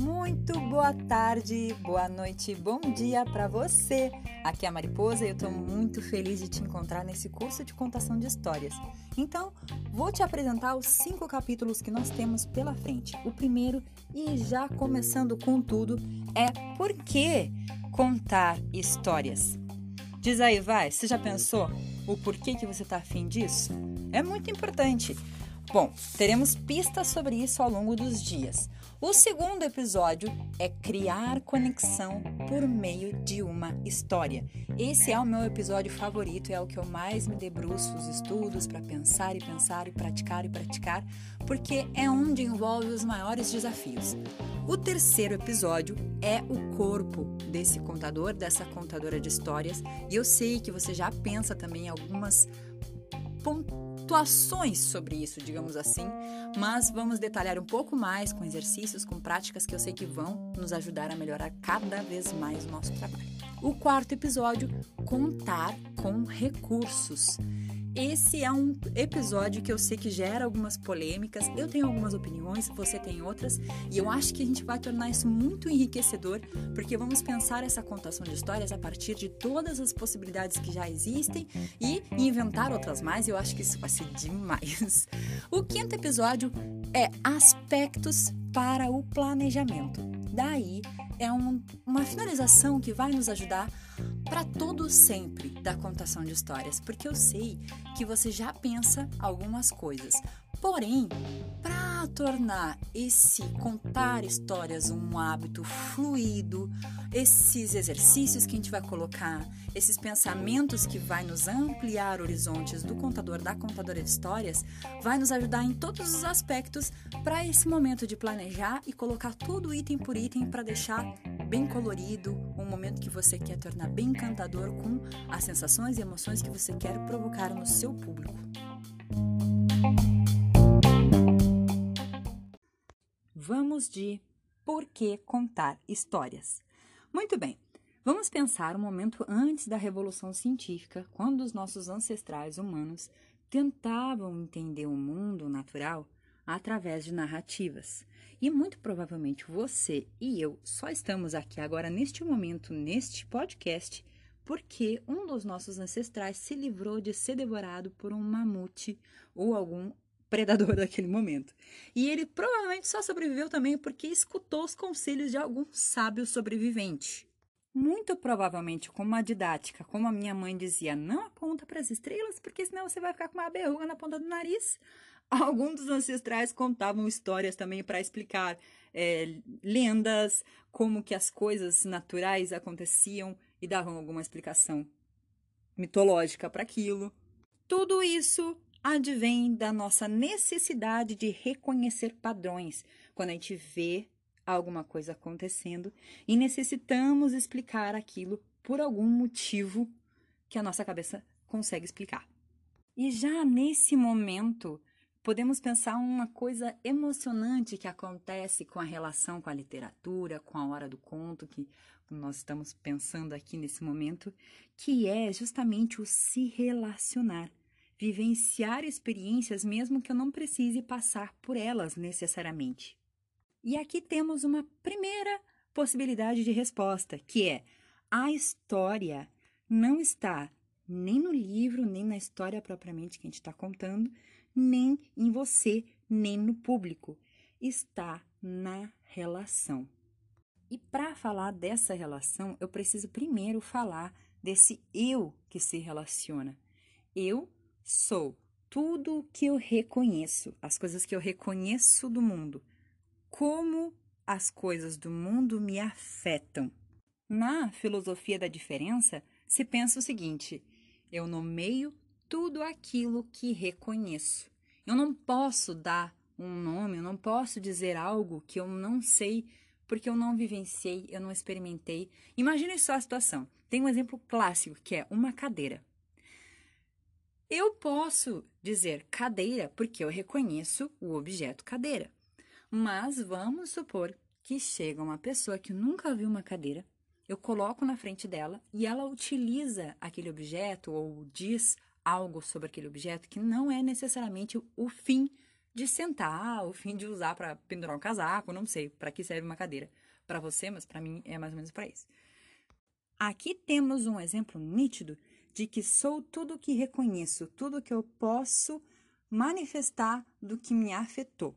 Muito boa tarde, boa noite, bom dia para você. Aqui é a Mariposa e eu estou muito feliz de te encontrar nesse curso de contação de histórias. Então, vou te apresentar os cinco capítulos que nós temos pela frente. O primeiro, e já começando com tudo, é Por que contar histórias? Diz aí, vai, você já pensou o porquê que você está afim disso? É muito importante. Bom, teremos pistas sobre isso ao longo dos dias. O segundo episódio é criar conexão por meio de uma história. Esse é o meu episódio favorito, é o que eu mais me debruço os estudos para pensar e pensar e praticar e praticar, porque é onde envolve os maiores desafios. O terceiro episódio é o corpo desse contador, dessa contadora de histórias, e eu sei que você já pensa também em algumas pontuações sobre isso, digamos assim, mas vamos detalhar um pouco mais com exercícios, com práticas que eu sei que vão nos ajudar a melhorar cada vez mais o nosso trabalho. O quarto episódio, contar com recursos. Esse é um episódio que eu sei que gera algumas polêmicas, eu tenho algumas opiniões, você tem outras, e eu acho que a gente vai tornar isso muito enriquecedor, porque vamos pensar essa contação de histórias a partir de todas as possibilidades que já existem e inventar outras mais, eu acho que isso vai ser demais. O quinto episódio é aspectos para o planejamento. Daí é um, uma finalização que vai nos ajudar para todo sempre da contação de histórias, porque eu sei que você já pensa algumas coisas. Porém, para tornar esse contar histórias um hábito fluido, esses exercícios que a gente vai colocar, esses pensamentos que vai nos ampliar horizontes do contador, da contadora de histórias, vai nos ajudar em todos os aspectos para esse momento de planejar e colocar tudo item por item para deixar bem colorido, um momento que você quer tornar bem encantador com as sensações e emoções que você quer provocar no seu público. Vamos de por que contar histórias. Muito bem, vamos pensar um momento antes da Revolução Científica, quando os nossos ancestrais humanos tentavam entender o mundo natural através de narrativas. E muito provavelmente você e eu só estamos aqui agora, neste momento, neste podcast, porque um dos nossos ancestrais se livrou de ser devorado por um mamute ou algum predador daquele momento. E ele provavelmente só sobreviveu também porque escutou os conselhos de algum sábio sobrevivente. Muito provavelmente com uma didática, como a minha mãe dizia, não aponta para as estrelas, porque senão você vai ficar com uma berruga na ponta do nariz. Alguns dos ancestrais contavam histórias também para explicar é, lendas, como que as coisas naturais aconteciam e davam alguma explicação mitológica para aquilo. Tudo isso advém da nossa necessidade de reconhecer padrões quando a gente vê alguma coisa acontecendo e necessitamos explicar aquilo por algum motivo que a nossa cabeça consegue explicar. E já nesse momento, podemos pensar uma coisa emocionante que acontece com a relação com a literatura, com a hora do conto, que nós estamos pensando aqui nesse momento, que é justamente o se relacionar vivenciar experiências mesmo que eu não precise passar por elas necessariamente. E aqui temos uma primeira possibilidade de resposta, que é a história não está nem no livro, nem na história propriamente que a gente está contando, nem em você, nem no público. Está na relação. E para falar dessa relação, eu preciso primeiro falar desse eu que se relaciona. Eu Sou tudo o que eu reconheço, as coisas que eu reconheço do mundo. Como as coisas do mundo me afetam. Na filosofia da diferença, se pensa o seguinte: eu nomeio tudo aquilo que reconheço. Eu não posso dar um nome, eu não posso dizer algo que eu não sei porque eu não vivenciei, eu não experimentei. Imagine só a situação. Tem um exemplo clássico que é uma cadeira. Eu posso dizer cadeira porque eu reconheço o objeto cadeira. Mas vamos supor que chega uma pessoa que nunca viu uma cadeira, eu coloco na frente dela e ela utiliza aquele objeto ou diz algo sobre aquele objeto que não é necessariamente o fim de sentar, o fim de usar para pendurar um casaco, não sei para que serve uma cadeira. Para você, mas para mim é mais ou menos para isso. Aqui temos um exemplo nítido de que sou tudo o que reconheço, tudo que eu posso manifestar do que me afetou.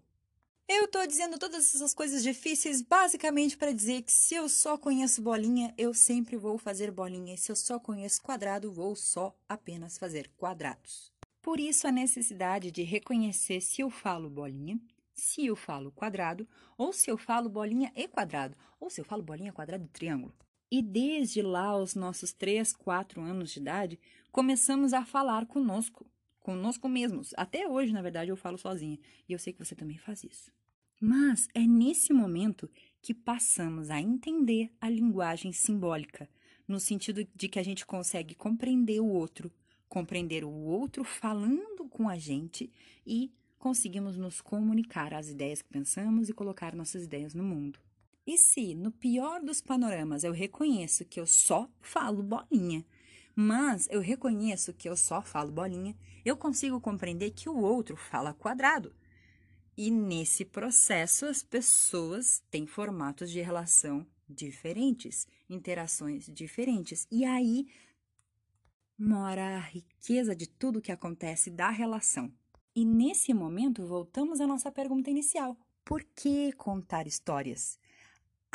Eu estou dizendo todas essas coisas difíceis basicamente para dizer que se eu só conheço bolinha, eu sempre vou fazer bolinha, e se eu só conheço quadrado, vou só apenas fazer quadrados. Por isso a necessidade de reconhecer se eu falo bolinha, se eu falo quadrado, ou se eu falo bolinha e quadrado, ou se eu falo bolinha, quadrado e triângulo. E desde lá, aos nossos 3, 4 anos de idade, começamos a falar conosco, conosco mesmos. Até hoje, na verdade, eu falo sozinha. E eu sei que você também faz isso. Mas é nesse momento que passamos a entender a linguagem simbólica, no sentido de que a gente consegue compreender o outro, compreender o outro falando com a gente e conseguimos nos comunicar as ideias que pensamos e colocar nossas ideias no mundo. E se, no pior dos panoramas, eu reconheço que eu só falo bolinha, mas eu reconheço que eu só falo bolinha, eu consigo compreender que o outro fala quadrado. E nesse processo, as pessoas têm formatos de relação diferentes, interações diferentes. E aí mora a riqueza de tudo que acontece da relação. E nesse momento, voltamos à nossa pergunta inicial: por que contar histórias?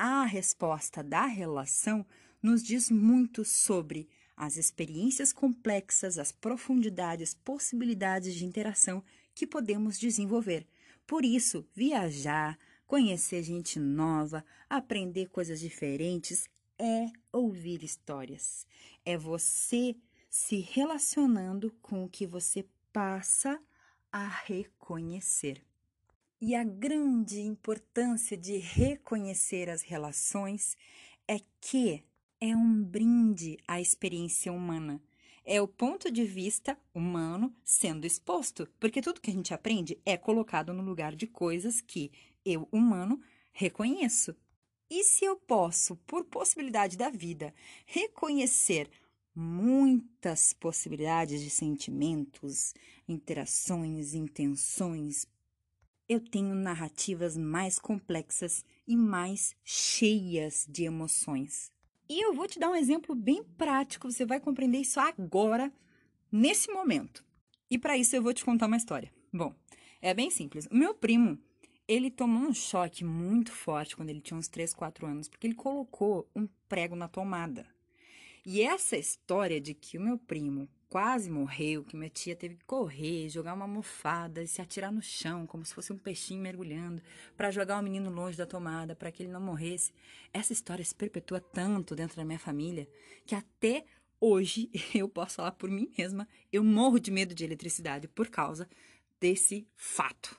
A resposta da relação nos diz muito sobre as experiências complexas, as profundidades, possibilidades de interação que podemos desenvolver. Por isso, viajar, conhecer gente nova, aprender coisas diferentes é ouvir histórias. É você se relacionando com o que você passa a reconhecer. E a grande importância de reconhecer as relações é que é um brinde à experiência humana. É o ponto de vista humano sendo exposto, porque tudo que a gente aprende é colocado no lugar de coisas que eu, humano, reconheço. E se eu posso, por possibilidade da vida, reconhecer muitas possibilidades de sentimentos, interações, intenções, eu tenho narrativas mais complexas e mais cheias de emoções. E eu vou te dar um exemplo bem prático, você vai compreender isso agora, nesse momento. E para isso eu vou te contar uma história. Bom, é bem simples. O meu primo, ele tomou um choque muito forte quando ele tinha uns 3, 4 anos, porque ele colocou um prego na tomada. E essa história de que o meu primo quase morreu, que minha tia teve que correr, jogar uma almofada e se atirar no chão, como se fosse um peixinho mergulhando, para jogar o menino longe da tomada, para que ele não morresse. Essa história se perpetua tanto dentro da minha família que até hoje eu posso falar por mim mesma, eu morro de medo de eletricidade por causa desse fato.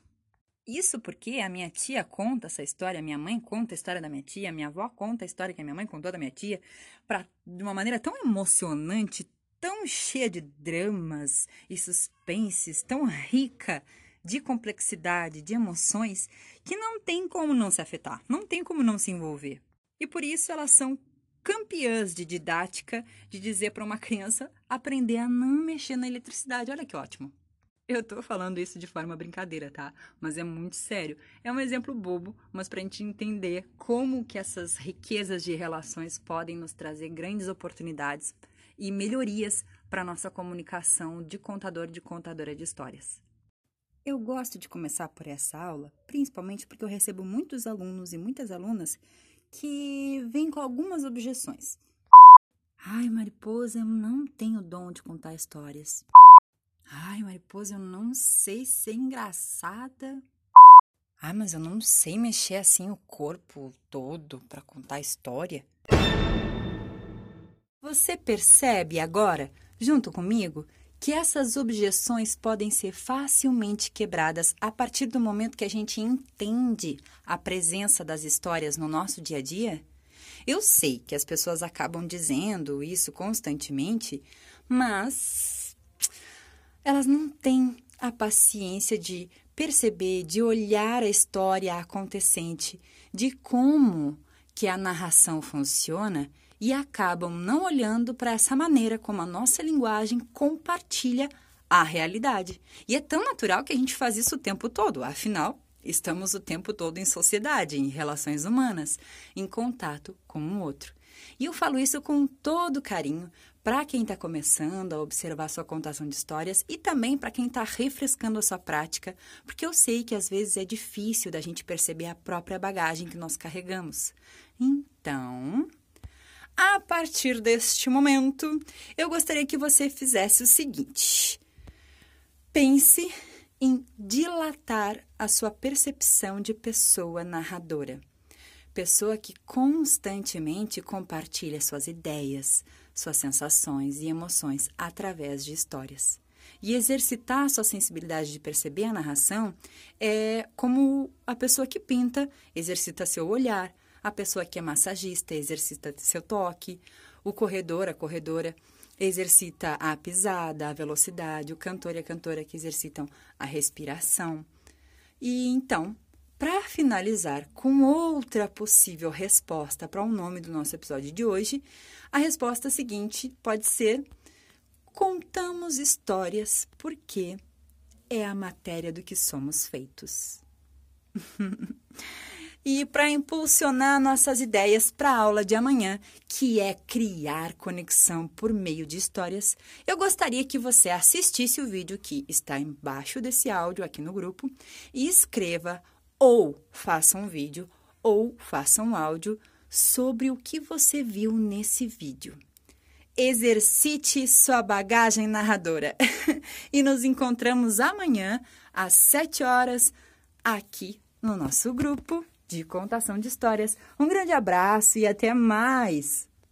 Isso porque a minha tia conta essa história, a minha mãe conta a história da minha tia, a minha avó conta a história que a minha mãe contou da minha tia, pra, de uma maneira tão emocionante, tão cheia de dramas e suspenses, tão rica de complexidade, de emoções, que não tem como não se afetar, não tem como não se envolver. E por isso elas são campeãs de didática de dizer para uma criança aprender a não mexer na eletricidade. Olha que ótimo. Eu tô falando isso de forma brincadeira, tá? Mas é muito sério. É um exemplo bobo, mas para a gente entender como que essas riquezas de relações podem nos trazer grandes oportunidades e melhorias para nossa comunicação de contador de contadora de histórias. Eu gosto de começar por essa aula, principalmente porque eu recebo muitos alunos e muitas alunas que vêm com algumas objeções. Ai, mariposa, eu não tenho dom de contar histórias. Ai, mariposa, eu não sei ser engraçada. Ah, mas eu não sei mexer assim o corpo todo para contar história. Você percebe agora, junto comigo, que essas objeções podem ser facilmente quebradas a partir do momento que a gente entende a presença das histórias no nosso dia a dia? Eu sei que as pessoas acabam dizendo isso constantemente, mas elas não têm a paciência de perceber, de olhar a história acontecente, de como que a narração funciona e acabam não olhando para essa maneira como a nossa linguagem compartilha a realidade. E é tão natural que a gente faz isso o tempo todo, afinal, estamos o tempo todo em sociedade, em relações humanas, em contato com o outro. E eu falo isso com todo carinho para quem está começando a observar sua contação de histórias e também para quem está refrescando a sua prática, porque eu sei que às vezes é difícil da gente perceber a própria bagagem que nós carregamos. Então, a partir deste momento, eu gostaria que você fizesse o seguinte: pense em dilatar a sua percepção de pessoa narradora. Pessoa que constantemente compartilha suas ideias, suas sensações e emoções através de histórias. E exercitar sua sensibilidade de perceber a narração é como a pessoa que pinta exercita seu olhar, a pessoa que é massagista exercita seu toque, o corredor, a corredora exercita a pisada, a velocidade, o cantor e a cantora que exercitam a respiração. E então, para finalizar com outra possível resposta para o um nome do nosso episódio de hoje, a resposta seguinte pode ser: contamos histórias porque é a matéria do que somos feitos. e para impulsionar nossas ideias para a aula de amanhã, que é criar conexão por meio de histórias, eu gostaria que você assistisse o vídeo que está embaixo desse áudio aqui no grupo e escreva ou faça um vídeo ou faça um áudio sobre o que você viu nesse vídeo. Exercite sua bagagem narradora. e nos encontramos amanhã às 7 horas aqui no nosso grupo de contação de histórias. Um grande abraço e até mais!